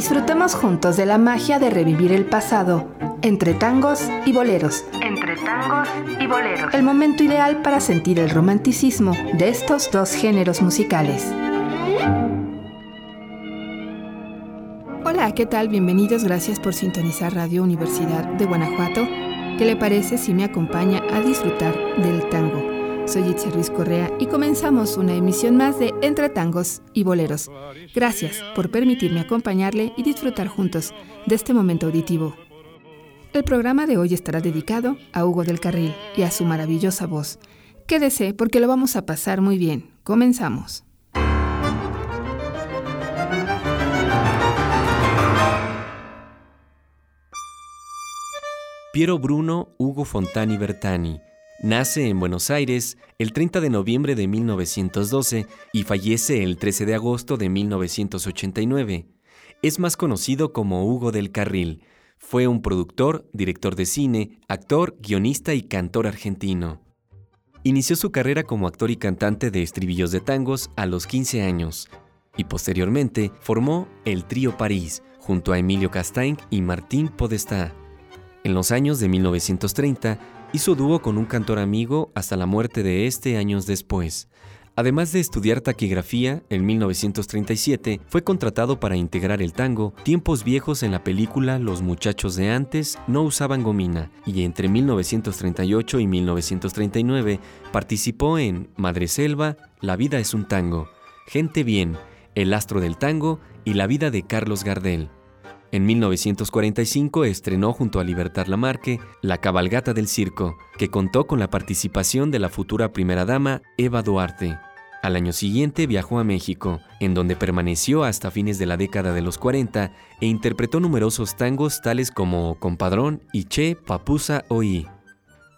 Disfrutemos juntos de la magia de revivir el pasado, entre tangos y boleros. Entre tangos y boleros. El momento ideal para sentir el romanticismo de estos dos géneros musicales. Hola, ¿qué tal? Bienvenidos, gracias por sintonizar Radio Universidad de Guanajuato. ¿Qué le parece si me acompaña a disfrutar del tango? Soy Itzel Ruiz Correa y comenzamos una emisión más de Entre Tangos y Boleros. Gracias por permitirme acompañarle y disfrutar juntos de este momento auditivo. El programa de hoy estará dedicado a Hugo del Carril y a su maravillosa voz. Quédese porque lo vamos a pasar muy bien. Comenzamos. Piero Bruno Hugo Fontani Bertani nace en Buenos Aires el 30 de noviembre de 1912 y fallece el 13 de agosto de 1989. Es más conocido como Hugo del Carril. Fue un productor, director de cine, actor, guionista y cantor argentino. Inició su carrera como actor y cantante de estribillos de tangos a los 15 años y posteriormente formó el Trío París junto a Emilio Castaing y Martín Podestá. En los años de 1930 hizo dúo con un cantor amigo hasta la muerte de este años después. Además de estudiar taquigrafía, en 1937 fue contratado para integrar el tango Tiempos Viejos en la película Los muchachos de antes no usaban gomina y entre 1938 y 1939 participó en Madre Selva, La vida es un tango, Gente bien, El astro del tango y La vida de Carlos Gardel. En 1945 estrenó junto a Libertad Lamarque La Cabalgata del Circo, que contó con la participación de la futura primera dama Eva Duarte. Al año siguiente viajó a México, en donde permaneció hasta fines de la década de los 40 e interpretó numerosos tangos tales como Compadrón y Che Papusa Oí.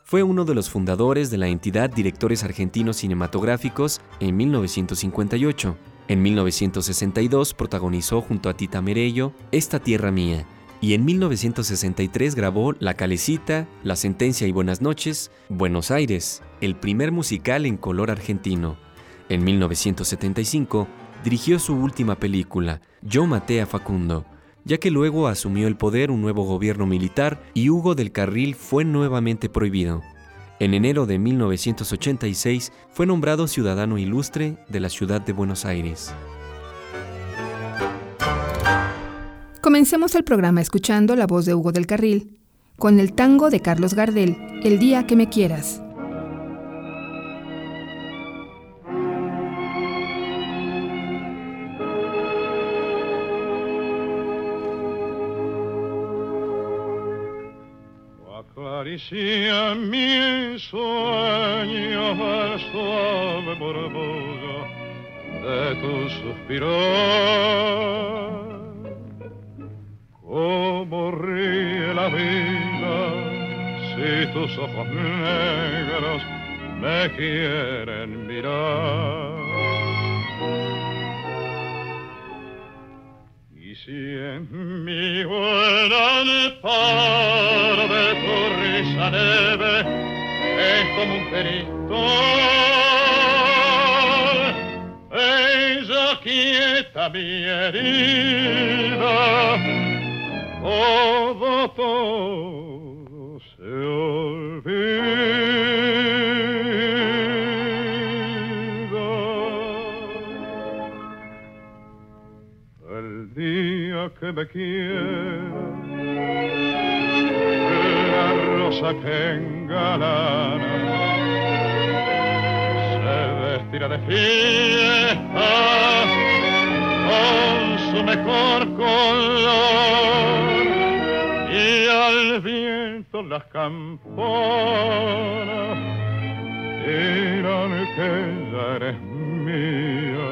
Fue uno de los fundadores de la entidad Directores Argentinos Cinematográficos en 1958 en 1962 protagonizó junto a Tita Merello Esta Tierra Mía y en 1963 grabó La Calecita, La Sentencia y Buenas noches, Buenos Aires, el primer musical en color argentino. En 1975 dirigió su última película, Yo maté a Facundo, ya que luego asumió el poder un nuevo gobierno militar y Hugo del Carril fue nuevamente prohibido. En enero de 1986 fue nombrado ciudadano ilustre de la ciudad de Buenos Aires. Comencemos el programa escuchando la voz de Hugo del Carril, con el tango de Carlos Gardel, El día que me quieras. Acaricia mi sueño el suave murmullo de tu suspiro. Como ríe la vida si tus ojos negros me quieren mirar. Y si en mi buena tarde tu es como un quieta mi herida, todo se olvida. El día que me quiera, rosa que engalana se vestirá de fiesta con su mejor color. Y al viento las campanas dirán que ya eres mía.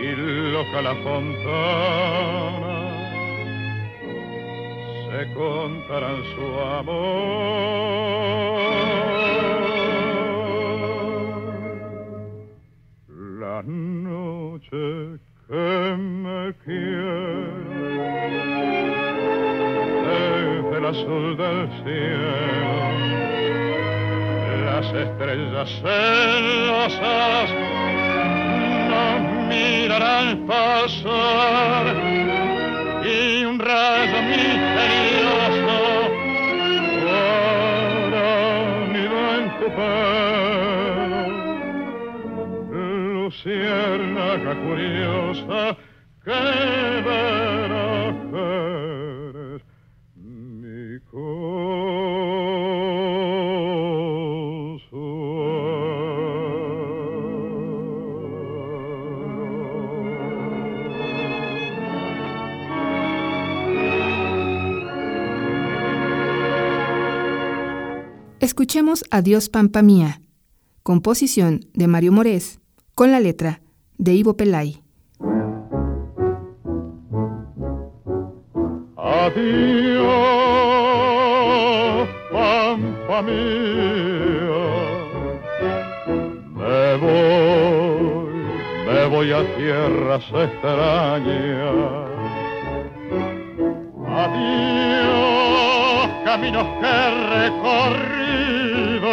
Y loca la fontana se contarán su amor. La noche que me quiere desde el azul del cielo, las estrellas celosas nos mirarán pasar y un rayo misterioso curiosa Escuchemos Adiós Pampa Mía, composición de Mario Morés, con la letra de Ivo Pelay. Adiós, pampa mía. Me voy, me voy a tierras extrañas. Adiós, caminos que recorrido,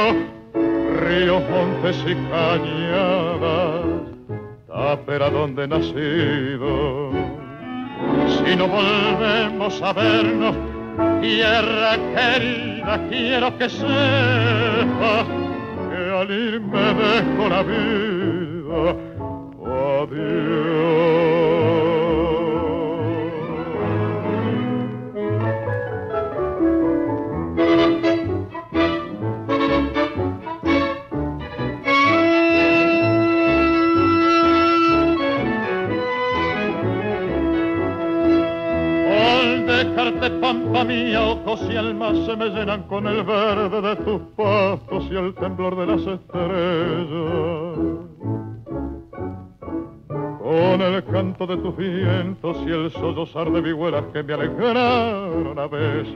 ríos, montes y cañadas, tapera donde he nacido si no volvemos a vernos, tierra querida, quiero que sepas que al irme dejo la vida. Adiós. Pampa mía, ojos y almas se me llenan con el verde de tus pastos y el temblor de las estrellas. Con el canto de tus vientos y el sollozar de vihuelas que me alegraron a veces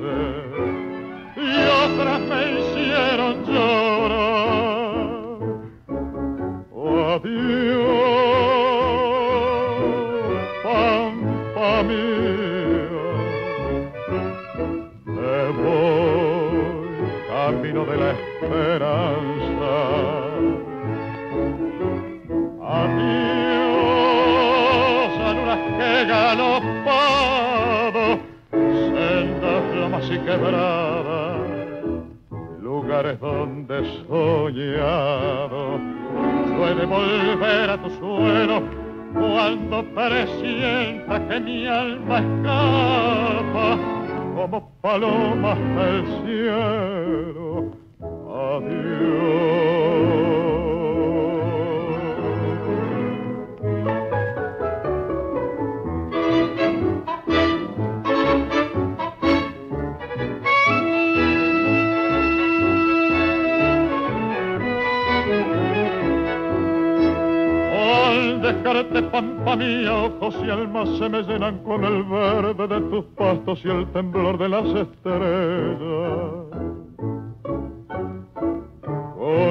y otras me hicieron llorar. Esperanza. Adiós, anuras que galopado, sendas lomas y quebradas, lugares donde soñado, puede volver a tu suelo cuando presienta que mi alma escapa como palomas del cielo. Pampa mía, ojos y almas se me llenan con el verde de tus pastos y el temblor de las estrellas.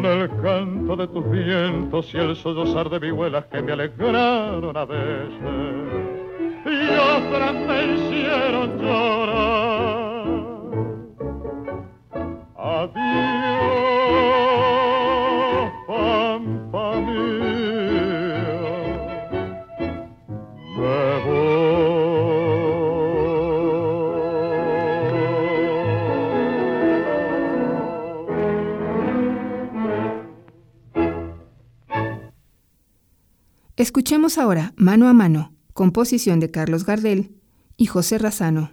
El canto de tus vientos y el sollozar de vihuelas que me alegraron a veces y otras me hicieron llorar. Escuchemos ahora Mano a Mano, composición de Carlos Gardel y José Razano.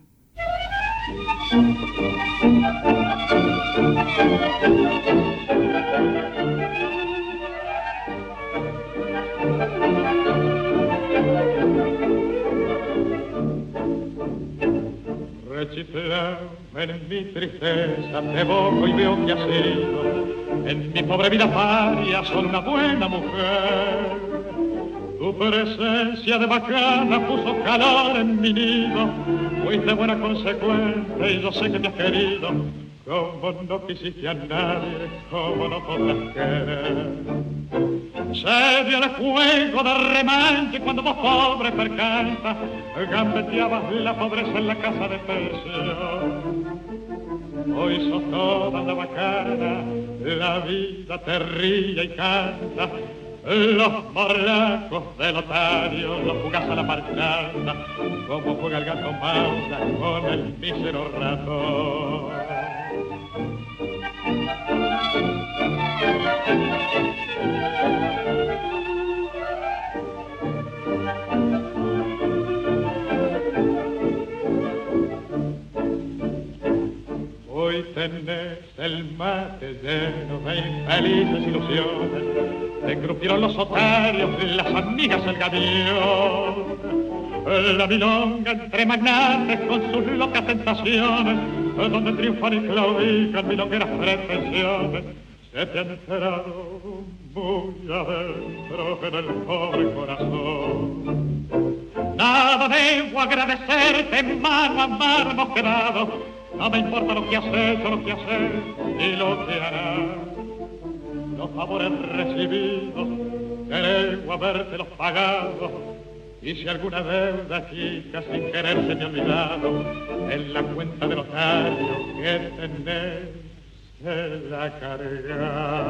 En mi tristeza, te evoco y veo que has sido en mi pobre vida paria, son una buena mujer presencia de bacana puso calor en mi nido, fuiste buena consecuencia y yo sé que me has querido, como no quisiste a nadie, como no podrás querer. Se dio el fuego de remanche cuando vos pobre percanta, gambeteabas la pobreza en la casa de pensión. Hoy sos toda la bacana, la vida te ríe y canta, Los morlacos del otario, los jugas a la parcada, como juega el gato Maura con el mísero ratón. El mate lleno de infelices ilusiones, te crujieron los otarios, las amigas el gavión. La milonga entre magnates con sus locas tentaciones, donde triunfan y claudican milongueras pretensiones, se te han enterado muy adentro en el pobre corazón. Nada debo agradecerte, mano a mano quedado, no me importa lo que has hecho, lo que haces y lo que harás. Los favores recibidos, queremos habértelos pagado y si alguna deuda chica sin querer se me ha olvidado, en la cuenta del notario que tenés se la carga.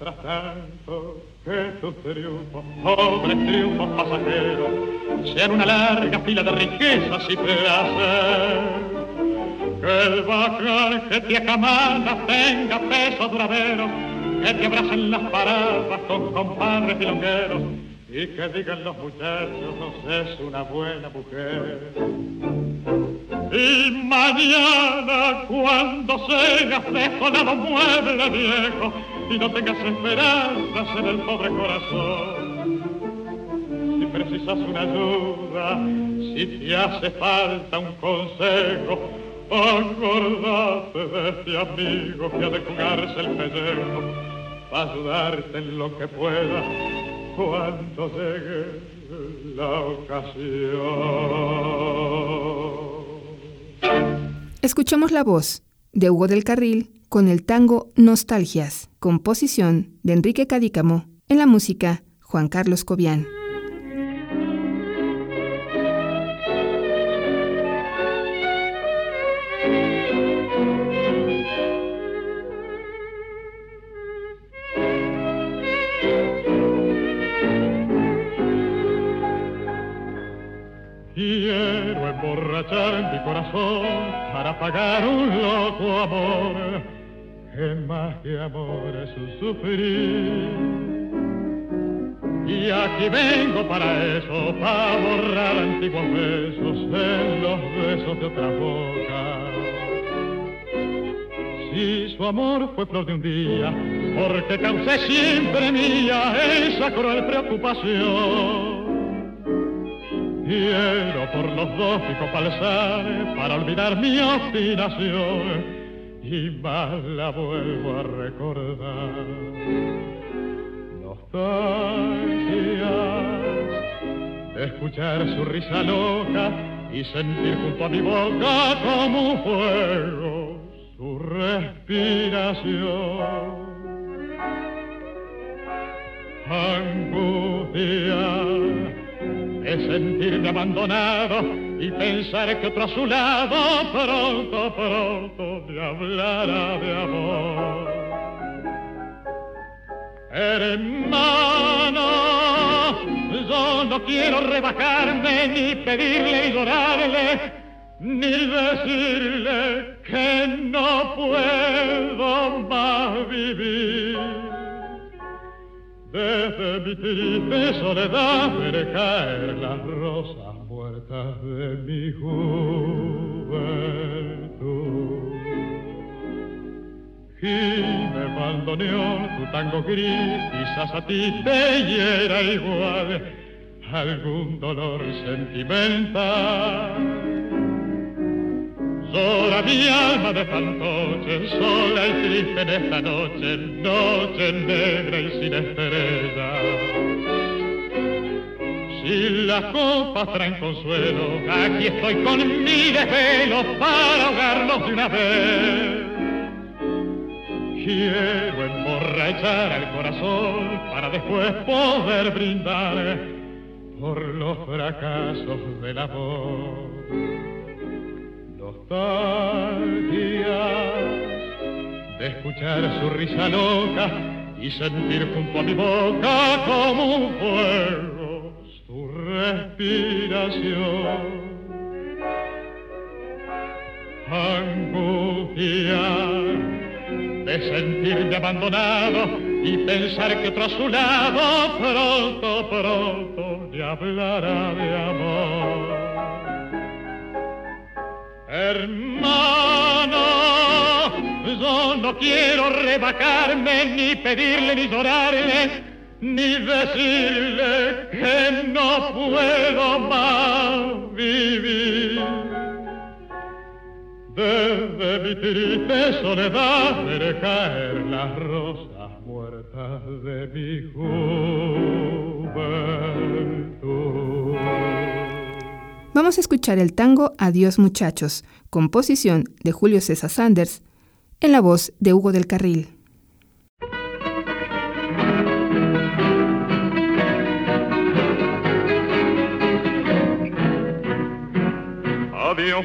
Mientras tanto, que tus triunfos, pobres triunfos pasajeros, sean una larga fila de riquezas y placer. Que el bajar que te acamana tenga peso duradero, que te abracen las paradas con compadres longueros y que digan los muchachos, no es una buena mujer. Y mañana cuando seas desolado mueble viejo y no tengas esperanzas en el pobre corazón. Si precisas una ayuda, si te hace falta un consejo, acordate de este amigo que ha de jugarse el pellejo para ayudarte en lo que pueda cuando llegue la ocasión. Escuchemos la voz de Hugo del Carril con el tango Nostalgias, composición de Enrique Cadícamo, en la música Juan Carlos Cobian. Quiero emborrachar mi corazón para pagar un loco amor que más que amor es sufrir. Y aquí vengo para eso, para borrar antiguos besos en los besos de otra boca. Si su amor fue flor de un día, porque causé siempre mía esa cruel preocupación. Quiero por los dos picos para olvidar mi obstinación y más la vuelvo a recordar. Nostalgias de escuchar su risa loca y sentir junto a mi boca como un fuego su respiración. Angustia es sentirme abandonado y pensar que otro a su lado pronto, pronto me hablará de amor. Hermano, yo no quiero rebajarme ni pedirle y llorarle, ni decirle que no puedo más vivir. Desde mi triste soledad veré caer las rosas de mi juventud. me bandoneón, tu tango gris, quizás a ti te hiera igual algún dolor sentimental Sola mi alma de fantoche, sola y triste en esta noche, noche negra y sin estrella. Si las copas traen consuelo, aquí estoy con mi desvelo para ahogarlos de una vez. quiero emborrachar al corazón para después poder brindar por los fracasos del amor. Nostalgias de escuchar su risa loca y sentir junto a mi boca como un fuego respiración. Angustia de sentirme abandonado y pensar que otro a su lado pronto, pronto le hablará de amor. Hermano, yo no quiero rebajarme, ni pedirle, ni llorarle, ni decirle que no puedo más vivir. Desde mi triste soledad veré caer las rosas muertas de mi juventud. Vamos a escuchar el tango Adiós muchachos, composición de Julio César Sanders, en la voz de Hugo del Carril.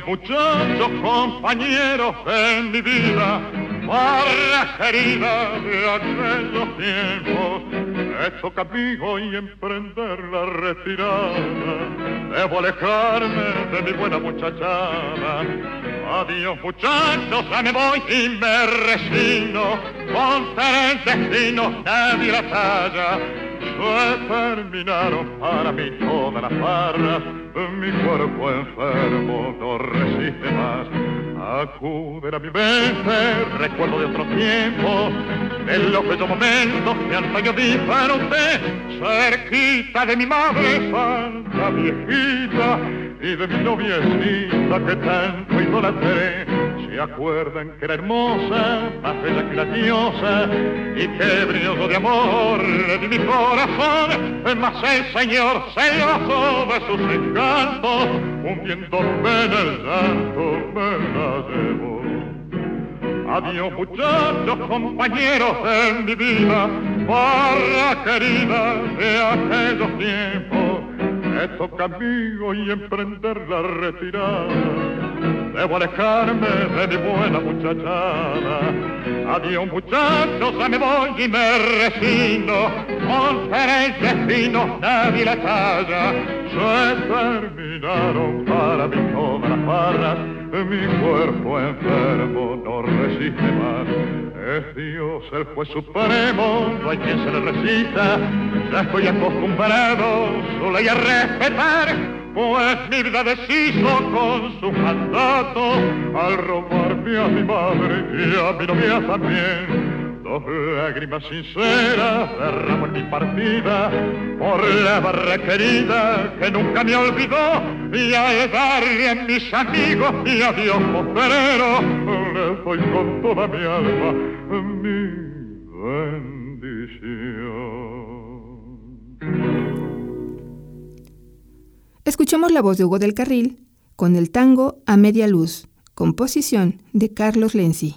Muchachos, compañeros de mi vida, barra querida de aquellos tiempos. Esto camino y emprender la retirada. Debo alejarme de mi buena muchachada. Adiós muchachos, ya me voy y me resigno. Contra el destino, nadie la talla. Se terminaron para mí todas las barras. Mi cuerpo enfermo no resiste más. Acuden a mi mente, recuerdo de otro tiempo, de los bellos momentos que antaño disfruté, cerquita de mi madre santa viejita y de mi noviecita que tanto idolatré. Se acuerdan que era hermosa, más bella que la diosa, y que brillo de amor di mi corazón, mas el Señor se basó de sus encantos, hundiéndome en el llanto me la llevó. Adiós muchachos, compañeros de mi vida, barra querida de aquellos tiempos. Me toca y emprender la retirada. Debo alejarme de mi buena muchachada. Adiós muchachos, ya me voy y me resigno. Contra el destino nadie la talla. Se terminaron para mí todas las barras. Mi cuerpo enfermo no resiste más. Es Dios el juez supremo, no hay quien se le resista. Ya estoy acostumbrado solo hay a respetar, pues mi vida deshizo con su mandato al robarme a mi madre y a mi novia también. Dos lágrimas sinceras derramo en mi partida por la barra querida que nunca me olvidó y al darle a mis amigos y a Dios postrero le doy con toda mi alma mi bendición. Escuchemos la voz de Hugo del Carril con el tango A Media Luz, composición de Carlos Lenzi.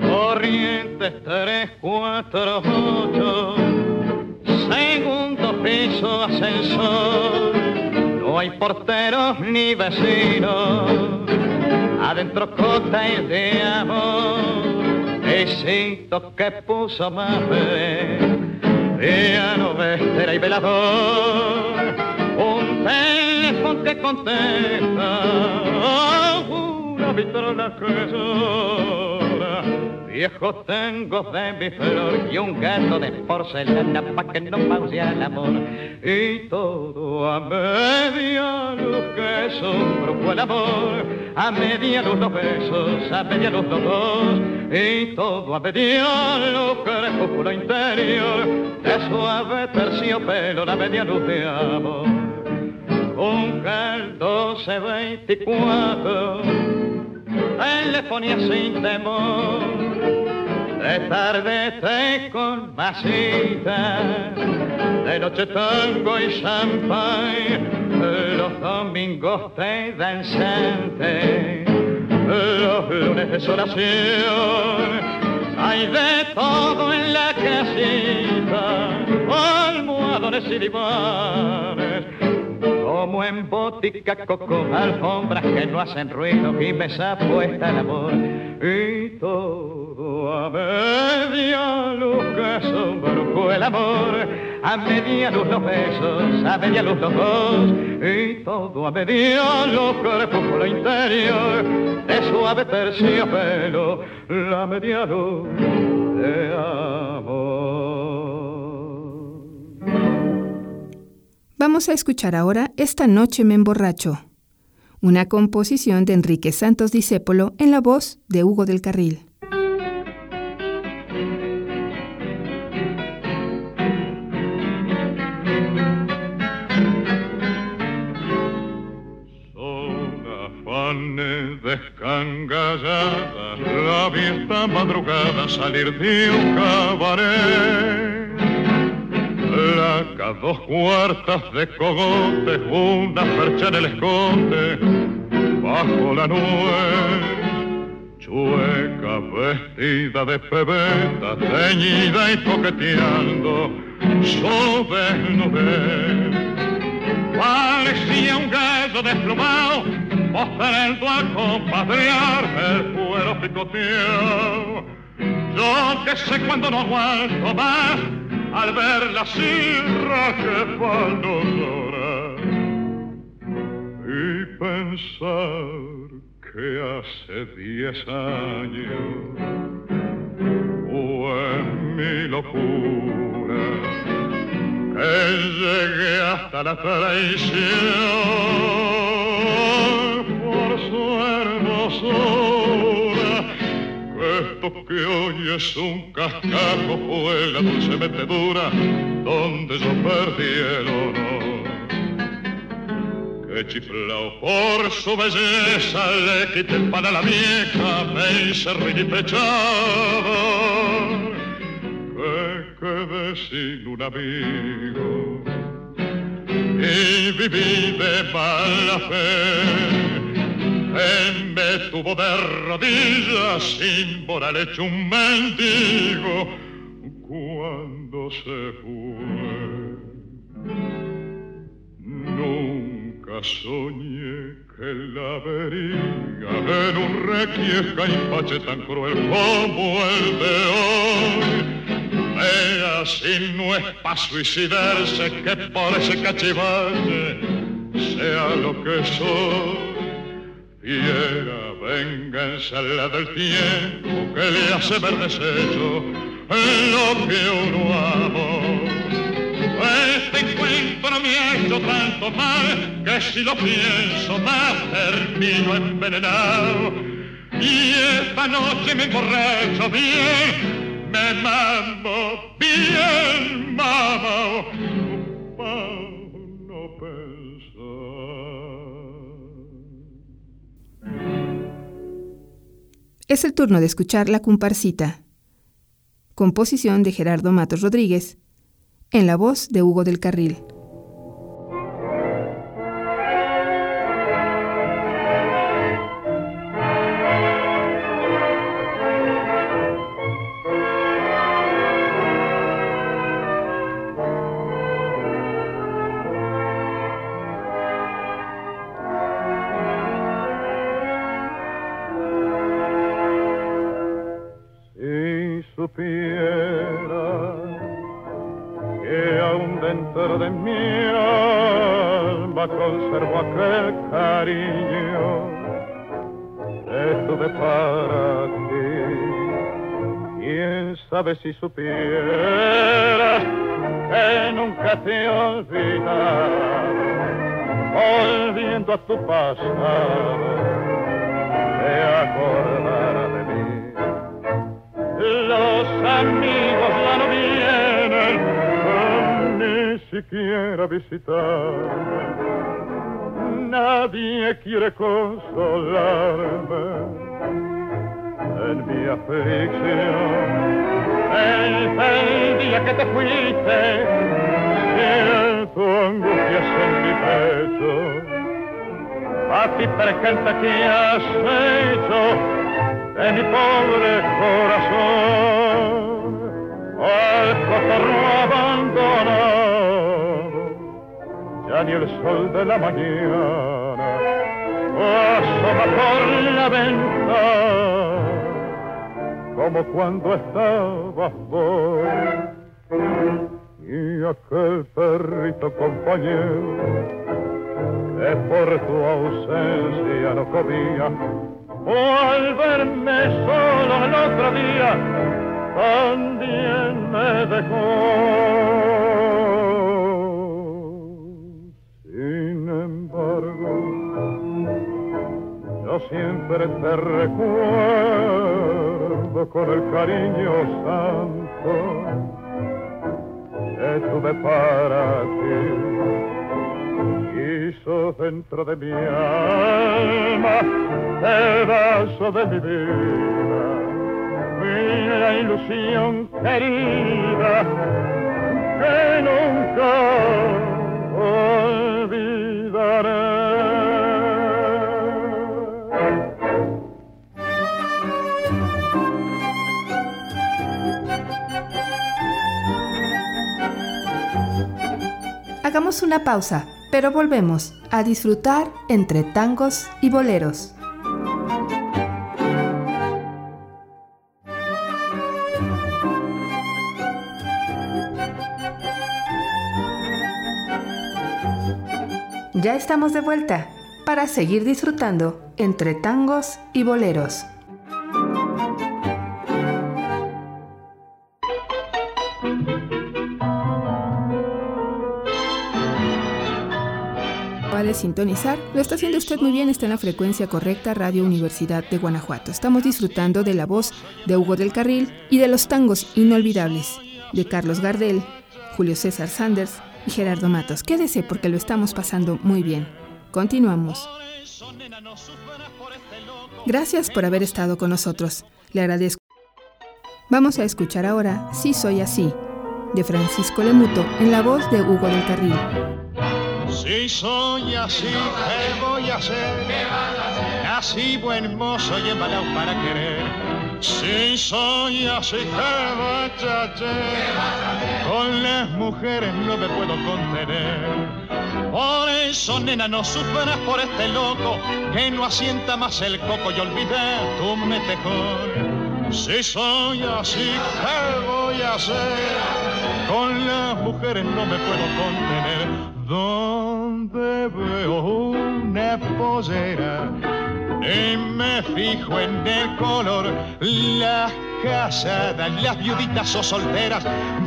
Corrientes tres, cuatro, ocho, segundo piso ascensor, no hay porteros ni vecinos, adentro cota de amor, besito que puso más piano, vestera y velador, un teléfono que contesta, una vitrola que llora, viejo tengo de mi flor y un gato de porcelana pa' que no pause el amor, y todo a media luz que un grupo el amor, a media luz los besos, a media luz los dos, y todo a media luz crepúsculo interior, de suave terciopelo, la media luz de amor. Un caldo se 24 telefonía sin temor, de tarde te con masita, de noche tango y champagne, los domingos de danzante, los lunes de solación. Hay de todo en la casita, almohadones y divanes como en botica coco, alfombras que no hacen ruido y mesa puesta el amor. Y todo a media luz que son el amor, a media luz los besos, a media luz los dos, y todo a media luz que lo interior de suave terciopelo, la media luz de amor. Vamos a escuchar ahora Esta noche me emborracho, una composición de Enrique Santos Discépolo en la voz de Hugo del Carril. Descangalladas, la vista madrugada salir de un cabaret Placa, dos cuartas de cogote, una percha en el escote, bajo la nube. Chueca, vestida de pebeta, teñida y coqueteando, sobre nube. Parecía un gallo desplumado, mostrando a compadrear el cuero picoteado. Yo que sé cuando no aguanto más, al ver la sirra que cuando llora y pensar que hace diez años fue mi locura que llegué hasta la traición su hermosura esto que hoy es un cascajo fue la dulce metedura donde yo perdí el honor. Que chiflao por su belleza le quité el pan a la vieja, me hice pechado. Que quedé sin un amigo y viví de mala fe él me tuvo de rodillas sin moral hecho un mendigo cuando se fue. Nunca soñé que la vería en un requiesca y pache tan cruel como el de hoy. Vea si no es para suicidarse que por ese cachivache sea lo que soy Fiera venganza la del tiempo que le hace ver desecho en lo que uno amó. Este encuentro me ha hecho tanto mal que si lo pienso más termino envenenado. Y esta noche me emborracho bien, me mamo bien, mamá. Es el turno de escuchar La Comparsita, composición de Gerardo Matos Rodríguez, en la voz de Hugo del Carril. Si supieras que nunca te olvidarás, volviendo a tu pasado, te acordarás de mí. Los amigos ya no vienen, ni siquiera visitar. Nadie quiere consolarme te fuiste, siento angustia calles en mi pecho. A ti presente que has hecho de mi pobre corazón al cotorro abandonado, ya ni el sol de la mañana asoma por la ventana como cuando estabas vos y aquel perrito compañero que por tu ausencia no comía o al verme solo el otro día también me dejó. Sin embargo yo siempre te recuerdo con el cariño santo tuve para ti. Hizo dentro de mi alma pedazo de mi vida, mi ilusión querida que nunca olvidaré. Hagamos una pausa, pero volvemos a disfrutar entre tangos y boleros. Ya estamos de vuelta para seguir disfrutando entre tangos y boleros. De sintonizar, lo está haciendo usted muy bien, está en la frecuencia correcta Radio Universidad de Guanajuato. Estamos disfrutando de la voz de Hugo del Carril y de los tangos inolvidables de Carlos Gardel, Julio César Sanders y Gerardo Matos. Quédese porque lo estamos pasando muy bien. Continuamos. Gracias por haber estado con nosotros. Le agradezco. Vamos a escuchar ahora Si Soy Así, de Francisco Lemuto, en la voz de Hugo del Carril. Si soy así, ¿qué voy a hacer? Así buen mozo y embalado para querer. Si soy así, ¿qué voy a hacer? Con las mujeres no me puedo contener. Por eso, nena, no sufras por este loco que no asienta más el coco y olvida tu metejón. Si soy así, ¿qué voy a hacer? Con las mujeres no me puedo contener. Donde veo una posera y me fijo en el color, las casadas, las viuditas o solteras,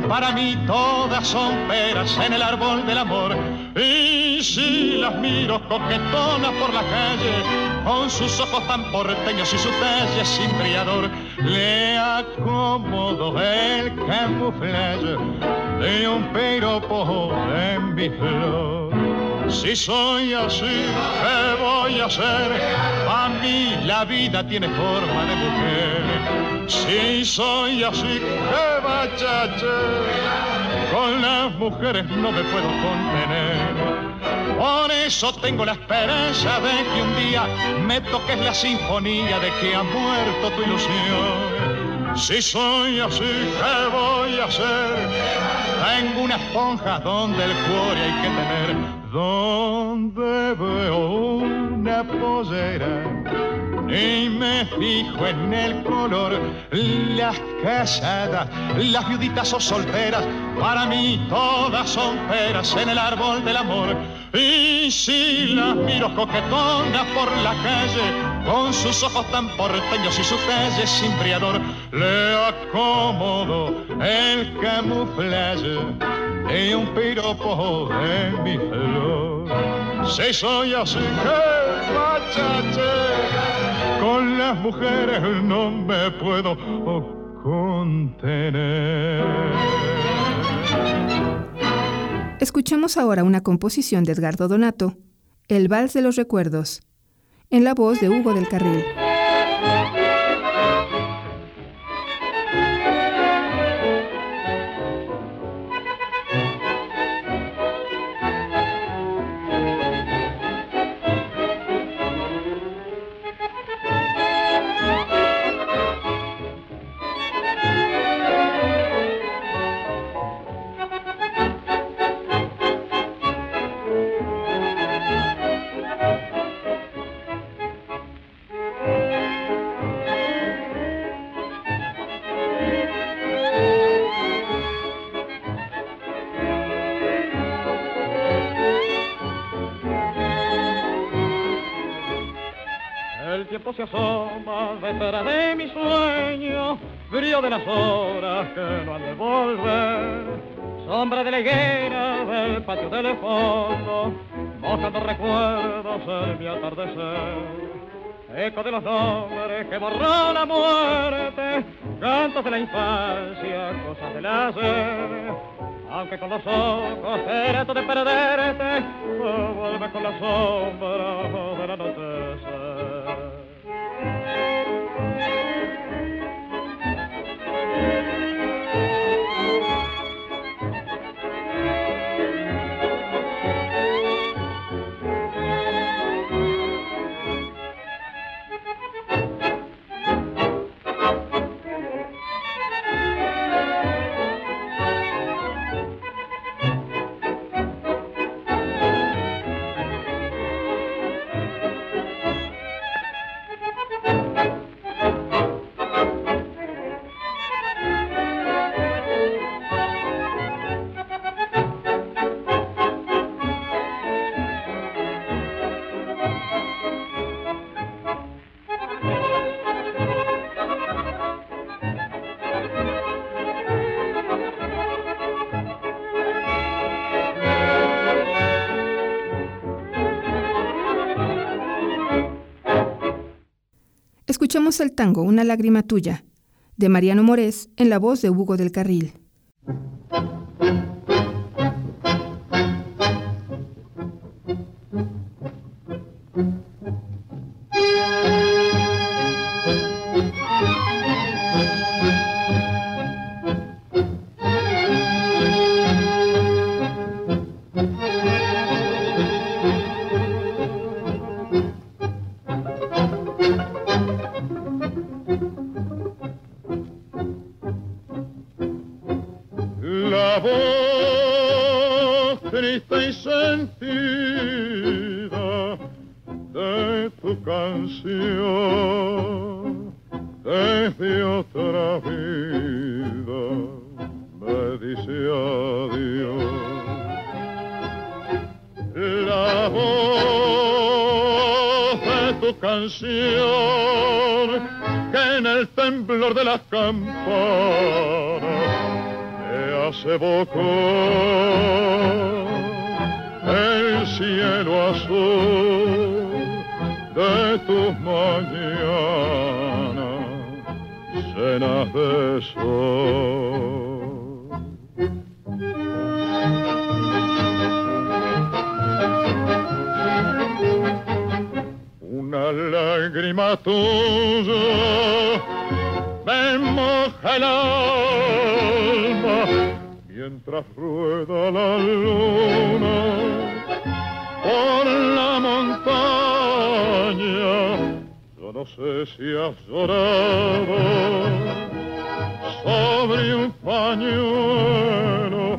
para mí todas son peras en el árbol del amor. Y si las miro coquetonas por la calle, con sus ojos tan porteños y su talle sin brillador, le acomodo el camuflaje de un piropo en mi flor. Si soy así, ¿qué voy a hacer? A mí la vida tiene forma de mujer. Si soy así, ¿qué vaya a hacer? Con las mujeres no me puedo contener. Por eso tengo la esperanza de que un día me toques la sinfonía de que ha muerto tu ilusión. Si soy así, ¿qué voy a hacer? Tengo una esponja donde el cuore hay que tener, donde veo una pollera y me fijo en el color, las casadas, las viuditas o solteras, para mí todas son peras en el árbol del amor. Y si las miro coquetonas por la calle, con sus ojos tan porteños y su talle sin briador, le acomodo el camuflaje de un piropo de mi flor. Si soy así que con las mujeres no me puedo contener. Escuchemos ahora una composición de Edgardo Donato, El Vals de los Recuerdos, en la voz de Hugo del Carril. Se asoma detrás de mi sueño, frío de las horas que no han de volver. Sombra de la higuera del patio del fondo, mojando recuerdos en mi atardecer. Eco de los nombres que borró la muerte, cantos de la infancia, cosas del ayer. Aunque con los ojos trato de perderte, vuelve con la sombra de la noche. Escuchamos el tango Una lágrima tuya, de Mariano Morés, en la voz de Hugo del Carril. no sé si has llorado sobre un pañuelo.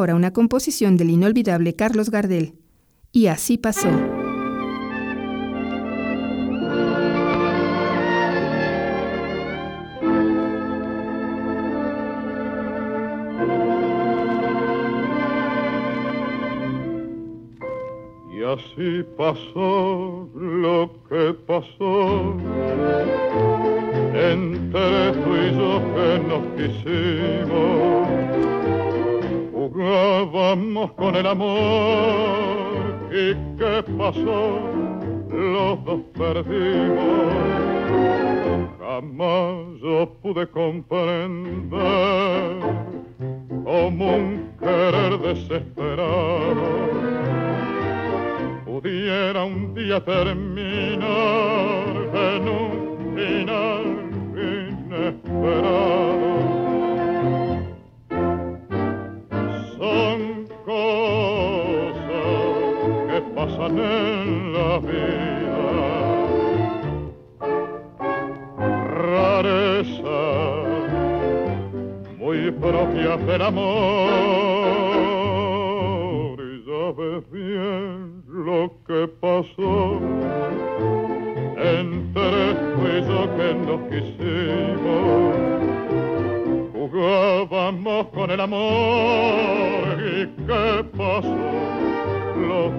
Ahora una composición del inolvidable Carlos Gardel. Y así pasó. Y así pasó jugábamos con el amor y qué pasó, los dos perdimos. Jamás yo pude comprender como un querer desesperado pudiera un día terminar en un final inesperado. Pasan en la vida. Rareza muy propias del amor bien lo que pasó entre tú y yo que nos quisimos. Jugábamos con el amor y qué pasó, los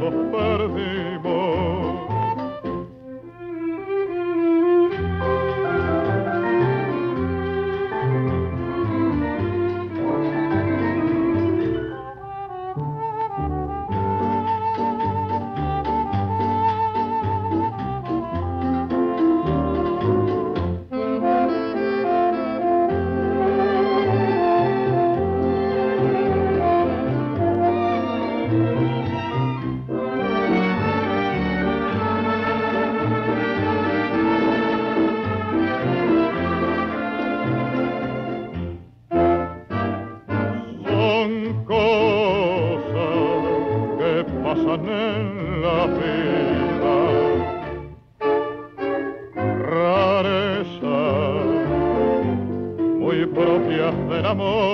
dos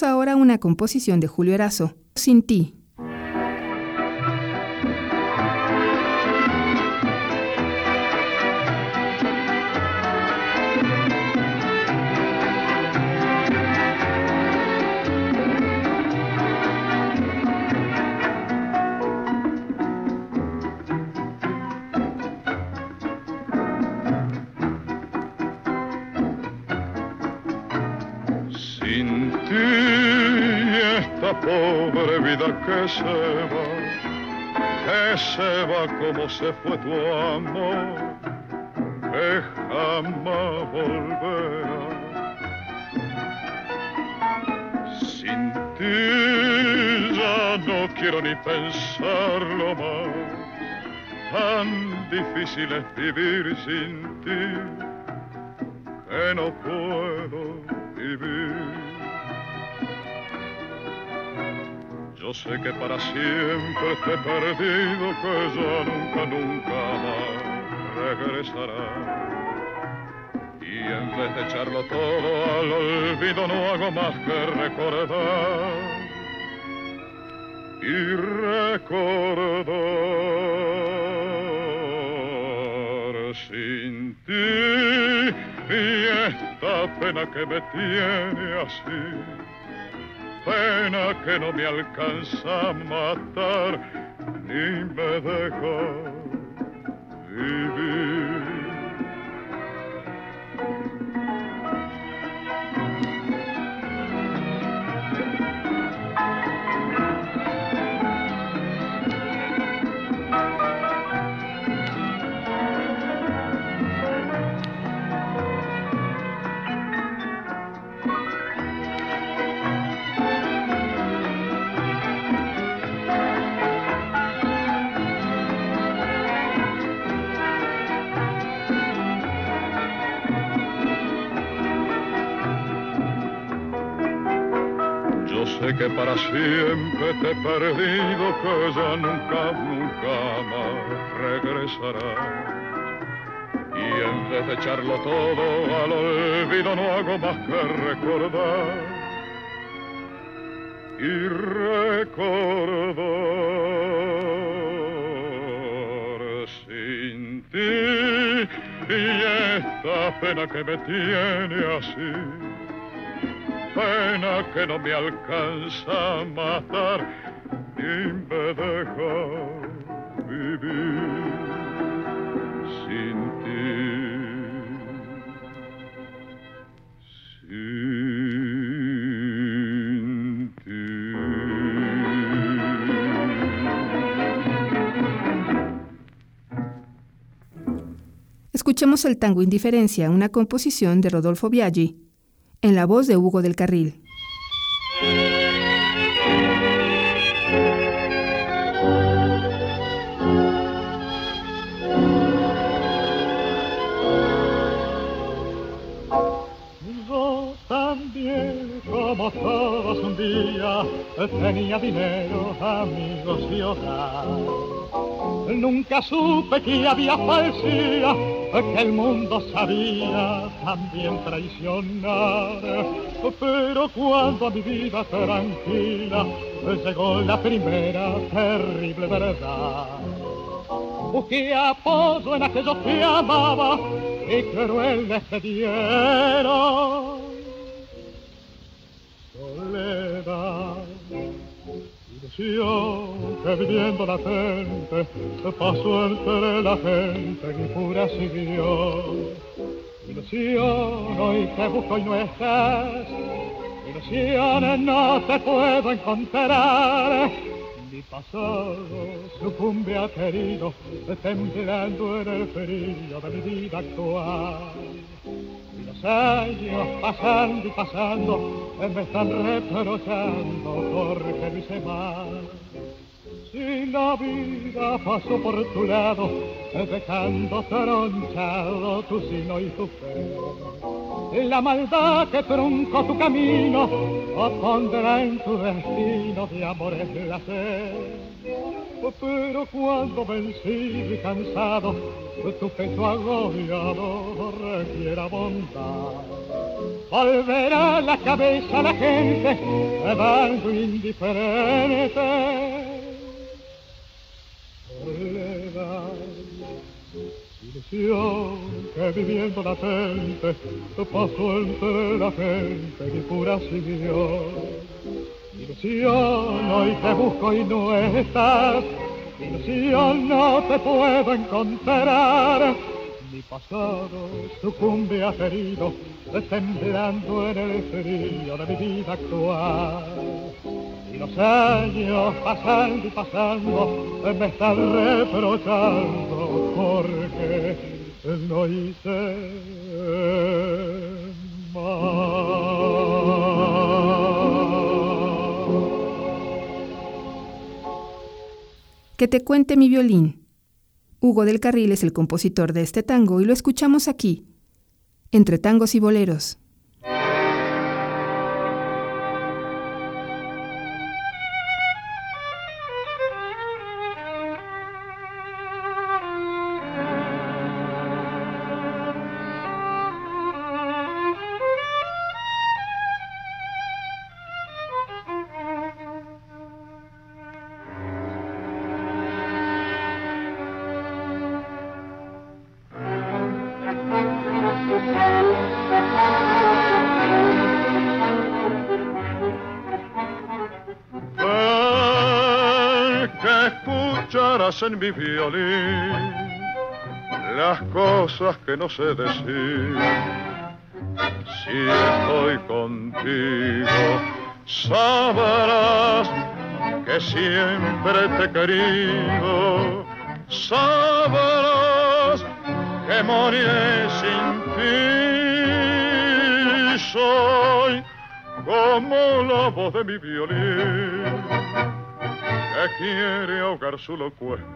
perdimos. ahora una composición de Julio Erazo, Sin ti. Va como se fue tu amor, que jamás volverá. Sin ti ya no quiero ni pensarlo más, tan difícil es vivir sin ti, que no Sé que para siempre te he perdido, que ya nunca, nunca más regresará. Y en vez de echarlo todo al olvido, no hago más que recordar. Y recordar sin ti y esta pena que me tiene así pena que no me alcanza a matar ni me deja vivir. Que para siempre te he perdido, que ya nunca, nunca más regresará. Y en vez de echarlo todo al olvido, no hago más que recordar. Y recordar sin ti y esta pena que me tiene así pena que no me alcanza a matar y me deja vivir. sin ti. Sin. Escuchemos el tango Indiferencia, una composición de Rodolfo Biaggi, en la voz de Hugo del Carril. También, como todos un día, tenía dinero, amigos y hogar. Nunca supe que había falsía, que el mundo sabía también traicionar. Pero cuando mi vida tranquila llegó la primera terrible verdad, busqué apoyo en aquellos que amaba y crueles se dieron. Soledad, ilusión que viviendo la gente pasó entre la gente y pura siguió. Ilusión hoy te busco y no estás, ilusiones no te puedo encontrar. Mi pasado sucumbe a querido, temblando en el frío de mi vida actual. Años pasando y pasando me están reprochando porque me hice mal. Si la vida pasó por tu lado, dejando tronchado tu sino y tu fe. La maldad que truncó tu camino, pondrá en tu destino de amores la sed. Pero cuando vencido y cansado, tu pecho agobiado requiera bondad. Volverá la cabeza a la gente, dando indiferente soledad, ilusión que viviendo la gente pasó entre la gente y pura siguió. Ilusión, hoy te busco y no estás, ilusión no te puedo encontrar. Mi pasado sucumbe a herido, temblando en el frío de mi vida actual. Y los años pasando y pasando me están reprochando porque no hice mal. Que te cuente mi violín. Hugo del Carril es el compositor de este tango y lo escuchamos aquí, entre tangos y boleros. En mi violín las cosas que no sé decir. Si estoy contigo, sabrás que siempre te he querido. Sabrás que moriré sin ti. Soy como la voz de mi violín que quiere ahogar su locuencia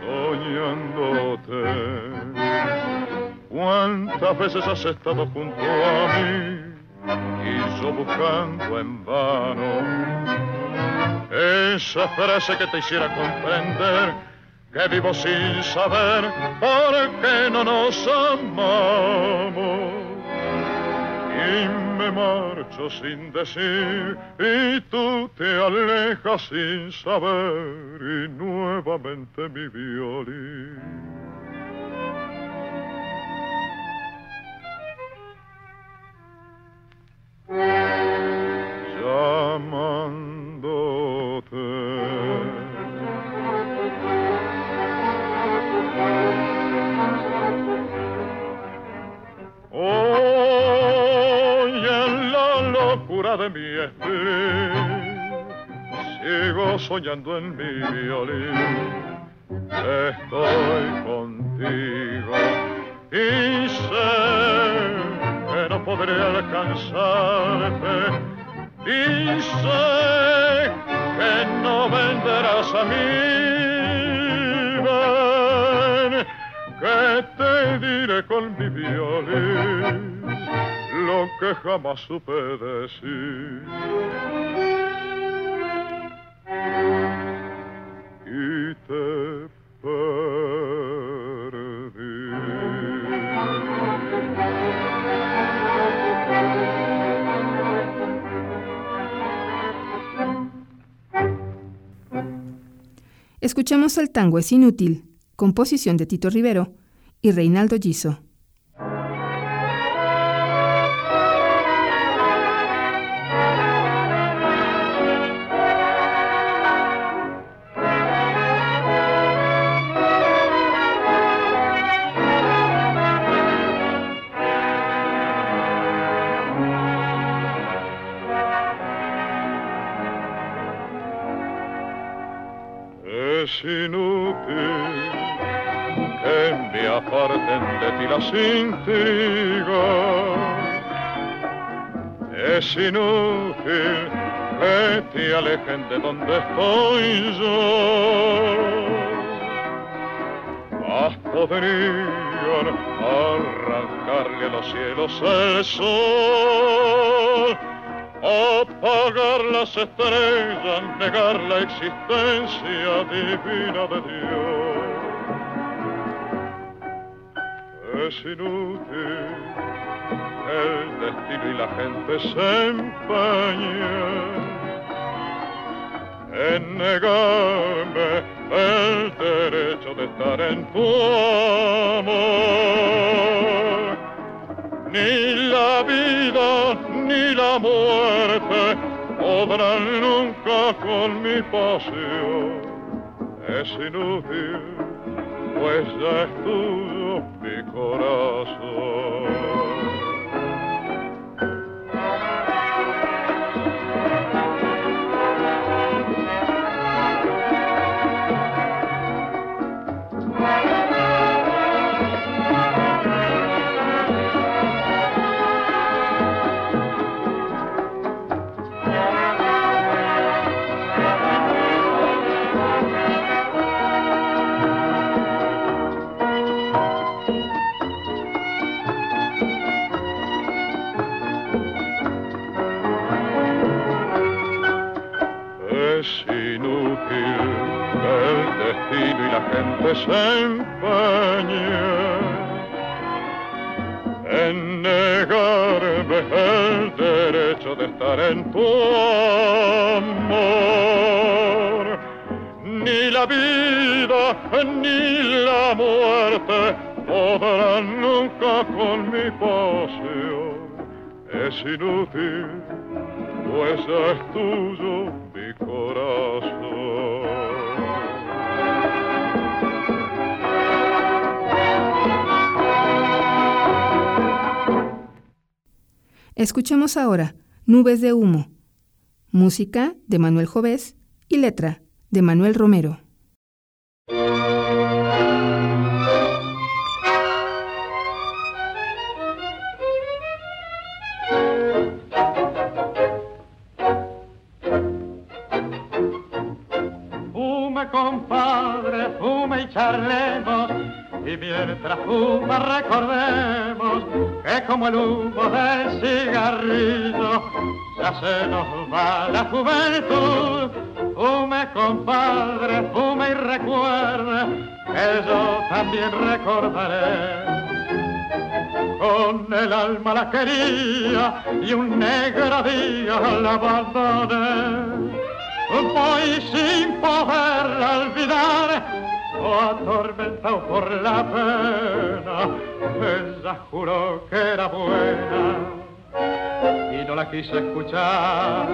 soñándote. ¿Cuántas veces has estado junto a mí y yo buscando en vano esa frase que te hiciera comprender que vivo sin saber por qué no nos amamos? Me marcho sin decir y tú te alejas sin saber y nuevamente mi violín. Llamándote soñando en mi violín. Estoy contigo y sé que no podré alcanzarte y sé que no vendrás a mí. Ven, que te diré con mi violín lo que jamás supe decir. Escuchamos el tango Es Inútil, composición de Tito Rivero y Reinaldo Giso. Es inútil que te alejen de donde estoy yo. Más podrían arrancarle a los cielos el sol, apagar las estrellas, negar la existencia divina de Dios. es inútil, el destino y la gente se empañan en negarme el derecho de estar en tu amor. Ni la vida ni la muerte podrán nunca con mi pasión. Es inútil, pues ya es tuyo mi corazón. Gente se empeña en negarme el derecho de estar en tu amor. Ni la vida ni la muerte podrán nunca con mi pasión. Es inútil, pues es tuyo Escuchemos ahora Nubes de Humo, música de Manuel Jovés y letra de Manuel Romero. Mientras fuma recordemos que como el humo del cigarrillo ya se nos va la juventud. Fume compadre, fume y recuerde que yo también recordaré. Con el alma la quería y un negro día la abandoné. Voy sin poderla olvidar atormentado por la pena, ella juró que era buena y no la quise escuchar.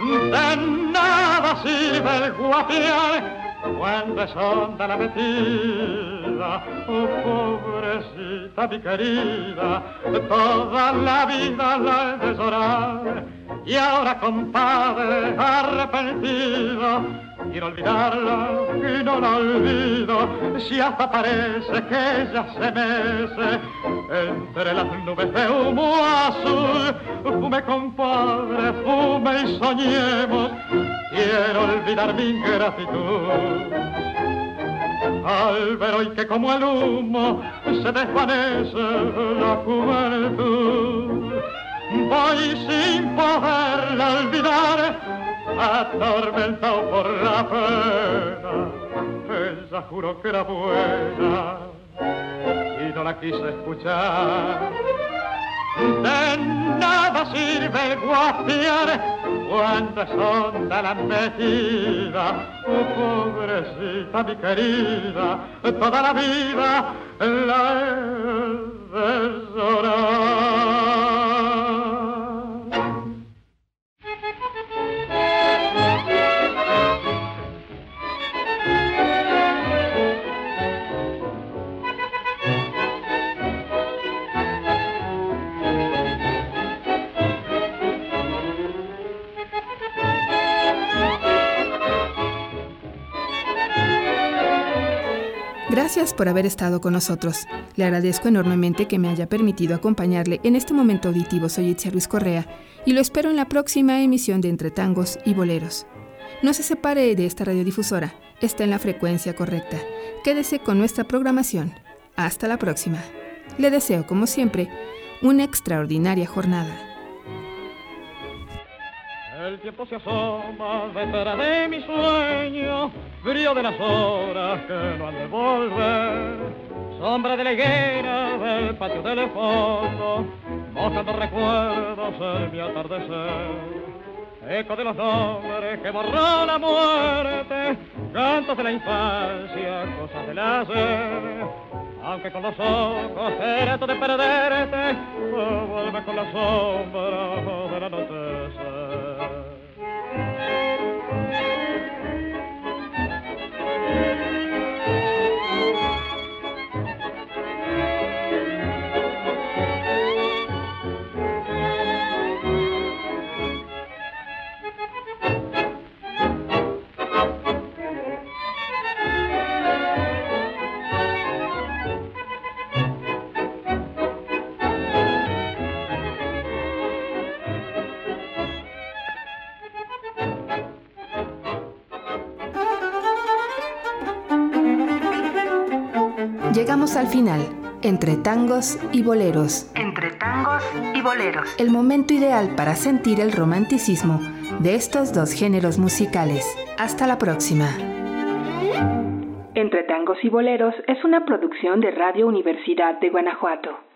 De nada sirve el guapiar cuando es honda la metida, oh pobrecita mi querida, toda la vida la he de llorar Y ahora, compadre, arrepentido, quiero olvidarla y no la olvido. Si hasta parece que ella se mece entre las nubes de humo azul. Fume, compadre, fume y soñemos. Quiero olvidar mi ingratitud al ver hoy que como el humo se desvanece la juventud. Voy sin poderla olvidar, atormentado por la pena. Ella juró que era buena y no la quise escuchar. De nada sirve guapiar cuando es honda la metida, oh, pobrecita mi querida, toda la vida la he de Gracias por haber estado con nosotros. Le agradezco enormemente que me haya permitido acompañarle en este momento auditivo. Soy Itzia Ruiz Correa y lo espero en la próxima emisión de Entre Tangos y Boleros. No se separe de esta radiodifusora, está en la frecuencia correcta. Quédese con nuestra programación. Hasta la próxima. Le deseo, como siempre, una extraordinaria jornada. El tiempo se asoma detrás de mi sueño, brillo de las horas que no han de volver. Sombra de la higuera del patio del fondo, mojando recuerdos en mi atardecer. Eco de los nombres que borró la muerte, cantos de la infancia, cosas del ayer. Aunque con los ojos trato de perderte, vuelve con la sombra de la Llegamos al final, entre tangos y boleros. Entre tangos y boleros. El momento ideal para sentir el romanticismo de estos dos géneros musicales. Hasta la próxima. Entre tangos y boleros es una producción de Radio Universidad de Guanajuato.